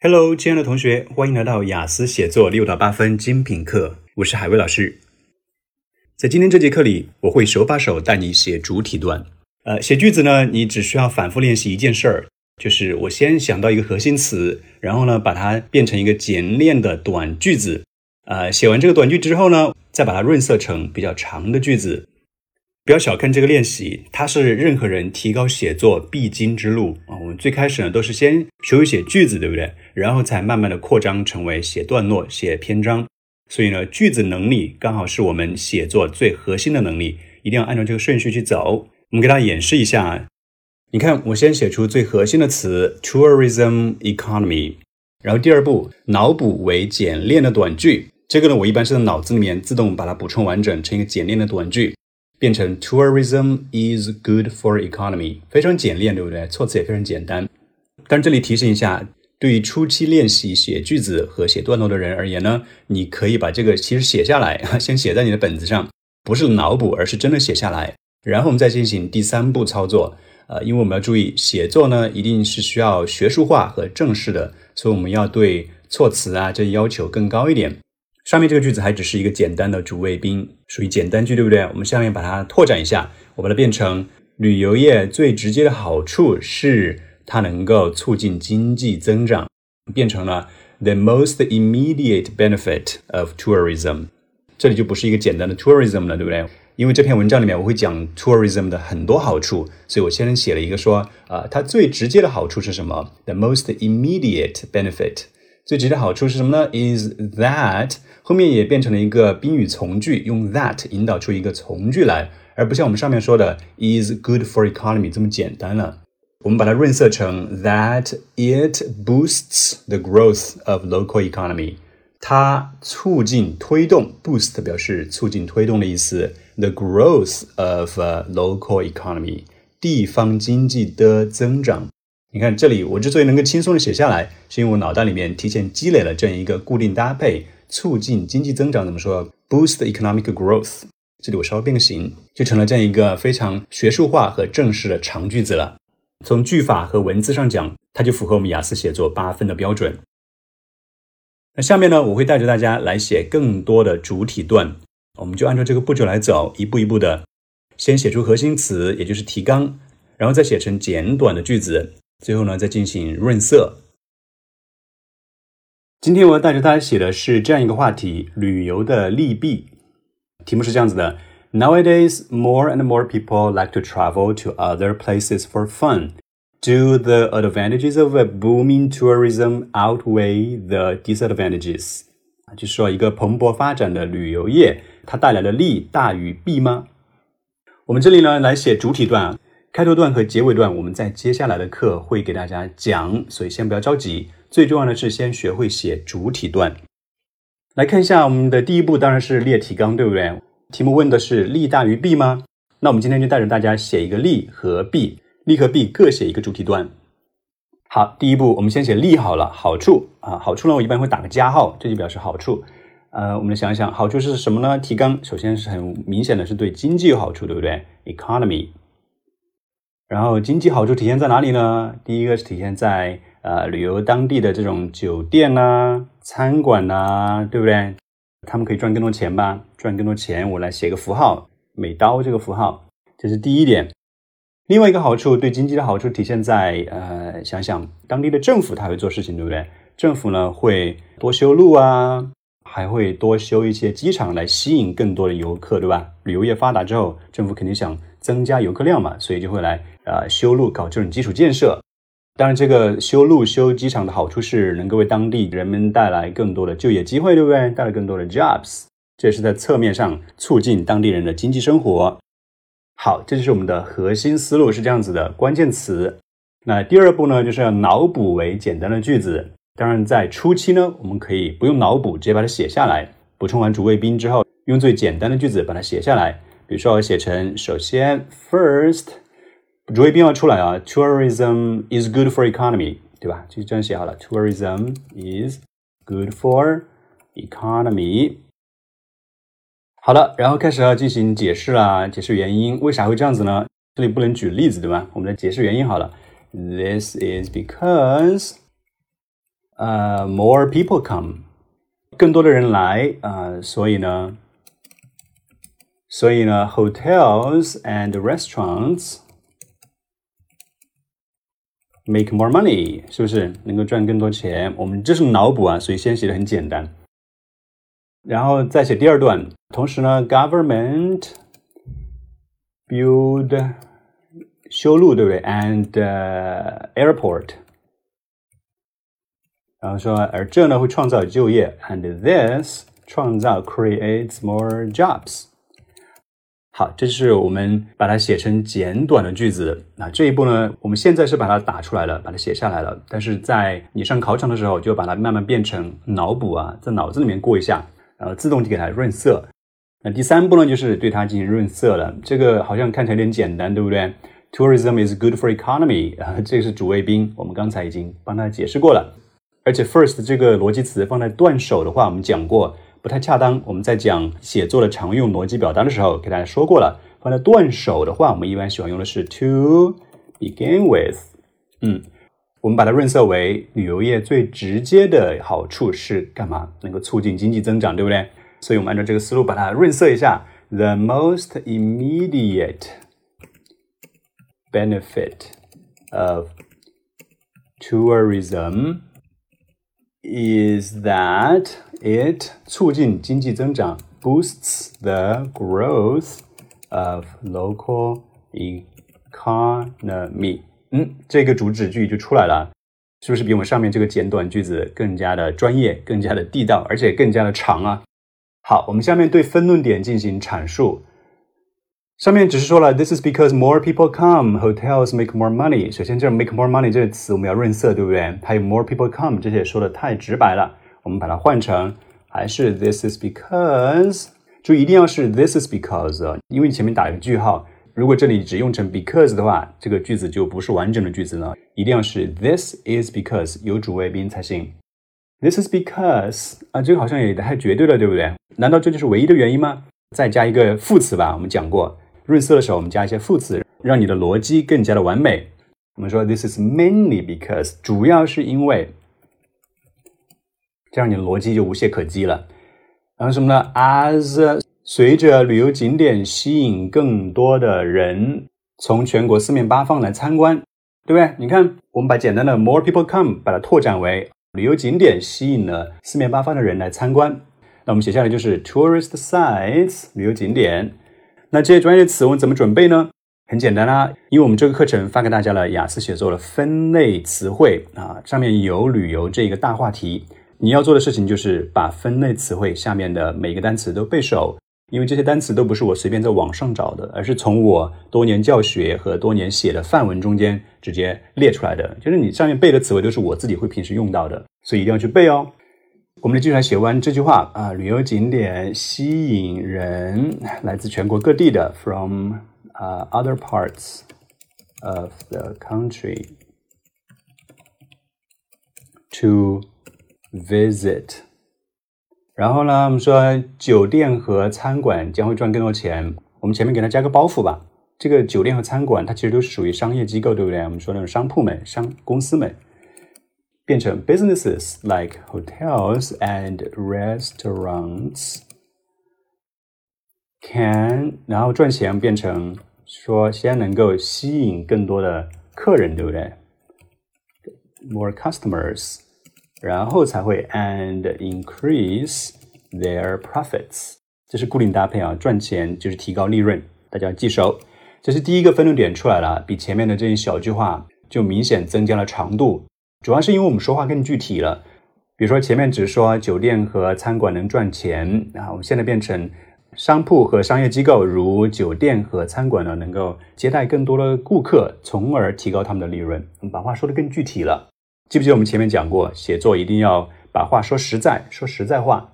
Hello，亲爱的同学，欢迎来到雅思写作六到八分精品课。我是海威老师。在今天这节课里，我会手把手带你写主体段。呃，写句子呢，你只需要反复练习一件事儿，就是我先想到一个核心词，然后呢，把它变成一个简练的短句子。呃，写完这个短句之后呢，再把它润色成比较长的句子。不要小看这个练习，它是任何人提高写作必经之路啊！我们最开始呢，都是先学会写句子，对不对？然后才慢慢的扩张成为写段落、写篇章。所以呢，句子能力刚好是我们写作最核心的能力，一定要按照这个顺序去走。我们给大家演示一下，你看，我先写出最核心的词 tourism economy，然后第二步脑补为简练的短句。这个呢，我一般是在脑子里面自动把它补充完整成一个简练的短句。变成 tourism is good for economy，非常简练，对不对？措辞也非常简单。但这里提醒一下，对于初期练习写句子和写段落的人而言呢，你可以把这个其实写下来，先写在你的本子上，不是脑补，而是真的写下来，然后我们再进行第三步操作。呃，因为我们要注意，写作呢一定是需要学术化和正式的，所以我们要对措辞啊这要求更高一点。上面这个句子还只是一个简单的主谓宾，属于简单句，对不对？我们下面把它拓展一下，我把它变成旅游业最直接的好处是它能够促进经济增长，变成了 the most immediate benefit of tourism。这里就不是一个简单的 tourism 了，对不对？因为这篇文章里面我会讲 tourism 的很多好处，所以我先写了一个说，啊，它最直接的好处是什么？the most immediate benefit。最直接的好处是什么呢？Is that 后面也变成了一个宾语从句，用 that 引导出一个从句来，而不像我们上面说的 is good for economy 这么简单了。我们把它润色成 that it boosts the growth of local economy，它促进推动 boost 表示促进推动的意思，the growth of local economy 地方经济的增长。你看这里，我之所以能够轻松的写下来，是因为我脑袋里面提前积累了这样一个固定搭配，促进经济增长。怎么说？Boost economic growth。这里我稍微变个形，就成了这样一个非常学术化和正式的长句子了。从句法和文字上讲，它就符合我们雅思写作八分的标准。那下面呢，我会带着大家来写更多的主体段，我们就按照这个步骤来走，一步一步的，先写出核心词，也就是提纲，然后再写成简短的句子。最后呢，再进行润色。今天我要带着大家写的是这样一个话题：旅游的利弊。题目是这样子的：Nowadays, more and more people like to travel to other places for fun. Do the advantages of a booming tourism outweigh the disadvantages？就说一个蓬勃发展的旅游业，它带来的利大于弊吗？我们这里呢，来写主体段。开头段和结尾段，我们在接下来的课会给大家讲，所以先不要着急。最重要的是先学会写主体段。来看一下我们的第一步，当然是列提纲，对不对？题目问的是利大于弊吗？那我们今天就带着大家写一个利和弊，利和弊各写一个主体段。好，第一步我们先写利好了，好处啊，好处呢我一般会打个加号，这就表示好处。呃，我们来想一想，好处是什么呢？提纲首先是很明显的是对经济有好处，对不对？Economy。然后经济好处体现在哪里呢？第一个是体现在呃旅游当地的这种酒店呐、餐馆呐，对不对？他们可以赚更多钱吧？赚更多钱，我来写个符号，美刀这个符号，这是第一点。另外一个好处，对经济的好处体现在呃，想想当地的政府他会做事情，对不对？政府呢会多修路啊，还会多修一些机场来吸引更多的游客，对吧？旅游业发达之后，政府肯定想增加游客量嘛，所以就会来。啊，修路搞这种基础建设，当然，这个修路修机场的好处是能够为当地人们带来更多的就业机会，对不对？带来更多的 jobs，这也是在侧面上促进当地人的经济生活。好，这就是我们的核心思路是这样子的，关键词。那第二步呢，就是要脑补为简单的句子。当然，在初期呢，我们可以不用脑补，直接把它写下来。补充完主谓宾之后，用最简单的句子把它写下来。比如说，我写成首先 first。主谓宾要出来啊，tourism is good for economy，对吧？就这样写好了，tourism is good for economy。好了，然后开始要进行解释啦，解释原因，为啥会这样子呢？这里不能举例子，对吧？我们来解释原因好了。This is because 呃，more people come，更多的人来啊，所以呢， 所以呢，hotels and restaurants make more money，是不是能够赚更多钱？我们这是脑补啊，所以先写的很简单，然后再写第二段。同时呢，government build 修路，对不对？and airport。然后说，而这呢会创造就业，and this 创造 creates more jobs。 好，这是我们把它写成简短的句子。那这一步呢，我们现在是把它打出来了，把它写下来了。但是在你上考场的时候，就把它慢慢变成脑补啊，在脑子里面过一下，然后自动就给它润色。那第三步呢，就是对它进行润色了。这个好像看起来有点简单，对不对？Tourism is good for economy 啊，这个是主谓宾，我们刚才已经帮它解释过了。而且 first 这个逻辑词放在断手的话，我们讲过不太恰当。我们在讲写作的常用逻辑表达的时候，给大家说过了。放在断首的话，我们一般喜欢用的是 to begin with。嗯，我们把它润色为旅游业最直接的好处是干嘛？能够促进经济增长，对不对？所以我们按照这个思路把它润色一下。The most immediate benefit of tourism is that it 促进经济增长，boosts the growth of local economy。嗯，这个主旨句就出来了，是不是比我们上面这个简短句子更加的专业、更加的地道，而且更加的长啊？好，我们下面对分论点进行阐述。上面只是说了，This is because more people come, hotels make more money。首先，这 make more money 这个词我们要润色，对不对？还有 more people come 这些说的太直白了，我们把它换成还是 This is because。注意一定要是 This is because，因为前面打一个句号。如果这里只用成 because 的话，这个句子就不是完整的句子了。一定要是 This is because 有主谓宾才行。This is because 啊，这个好像也太绝对了，对不对？难道这就是唯一的原因吗？再加一个副词吧，我们讲过。润色的时候，我们加一些副词，让你的逻辑更加的完美。我们说，This is mainly because，主要是因为，这样你的逻辑就无懈可击了。然后什么呢？As 随着旅游景点吸引更多的人从全国四面八方来参观，对不对？你看，我们把简单的 more people come 把它拓展为旅游景点吸引了四面八方的人来参观。那我们写下来就是 tourist sites 旅游景点。那这些专业词我们怎么准备呢？很简单啦，因为我们这个课程发给大家了雅思写作的分类词汇啊，上面有旅游这个大话题。你要做的事情就是把分类词汇下面的每一个单词都背熟，因为这些单词都不是我随便在网上找的，而是从我多年教学和多年写的范文中间直接列出来的。就是你上面背的词汇都是我自己会平时用到的，所以一定要去背哦。我们继续来写完这句话啊，旅游景点吸引人来自全国各地的，from 啊 other parts of the country to visit。然后呢，我们说酒店和餐馆将会赚更多钱。我们前面给它加个包袱吧。这个酒店和餐馆它其实都是属于商业机构，对不对？我们说那种商铺们、商公司们。变成 businesses like hotels and restaurants can，然后赚钱变成说先能够吸引更多的客人，对不对？More customers，然后才会 and increase their profits。这是固定搭配啊，赚钱就是提高利润，大家要记熟。这是第一个分论点出来了，比前面的这一小句话就明显增加了长度。主要是因为我们说话更具体了，比如说前面只说酒店和餐馆能赚钱啊，我们现在变成商铺和商业机构，如酒店和餐馆呢，能够接待更多的顾客，从而提高他们的利润。我们把话说的更具体了，记不记得我们前面讲过，写作一定要把话说实在，说实在话。